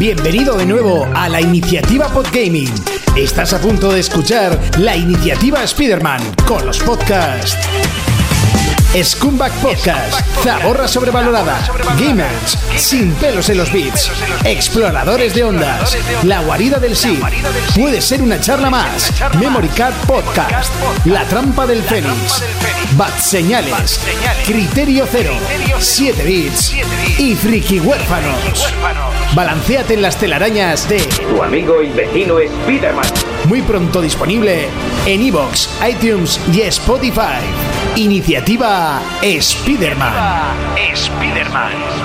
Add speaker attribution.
Speaker 1: Bienvenido de nuevo a la iniciativa Podgaming. Estás a punto de escuchar la iniciativa Spider-Man con los podcasts. Scumbag Podcast, Zaborra sobrevalorada, Gamers, Sin pelos en los beats, Exploradores de ondas, La guarida del sí, Puede ser una charla más, Memory Card Podcast, La trampa del Fénix, Bat Señales, Criterio Cero, 7 bits y Friki Huérfanos. Balanceate en las telarañas de
Speaker 2: Tu amigo y vecino Spiderman.
Speaker 1: muy pronto disponible en iVoox, iTunes y Spotify. Iniciativa Spider-Man.
Speaker 2: Spiderman.